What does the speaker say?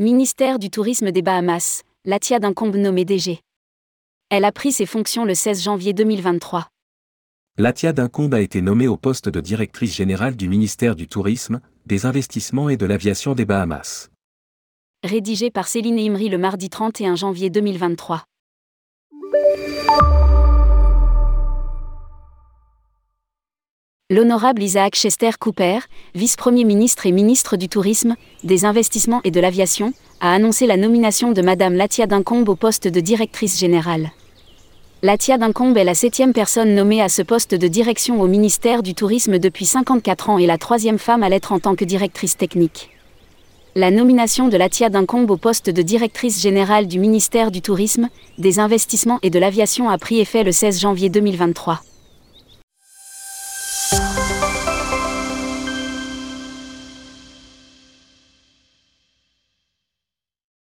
Ministère du Tourisme des Bahamas, Latia Duncombe nommée DG. Elle a pris ses fonctions le 16 janvier 2023. Latia Duncombe a été nommée au poste de directrice générale du ministère du Tourisme, des Investissements et de l'Aviation des Bahamas. Rédigé par Céline Imri le mardi 31 janvier 2023. L'honorable Isaac Chester Cooper, vice-premier ministre et ministre du Tourisme, des Investissements et de l'Aviation, a annoncé la nomination de Madame Latia Duncombe au poste de directrice générale. Latia Duncombe est la septième personne nommée à ce poste de direction au ministère du Tourisme depuis 54 ans et la troisième femme à l'être en tant que directrice technique. La nomination de Latia Duncombe au poste de directrice générale du ministère du Tourisme, des Investissements et de l'Aviation a pris effet le 16 janvier 2023.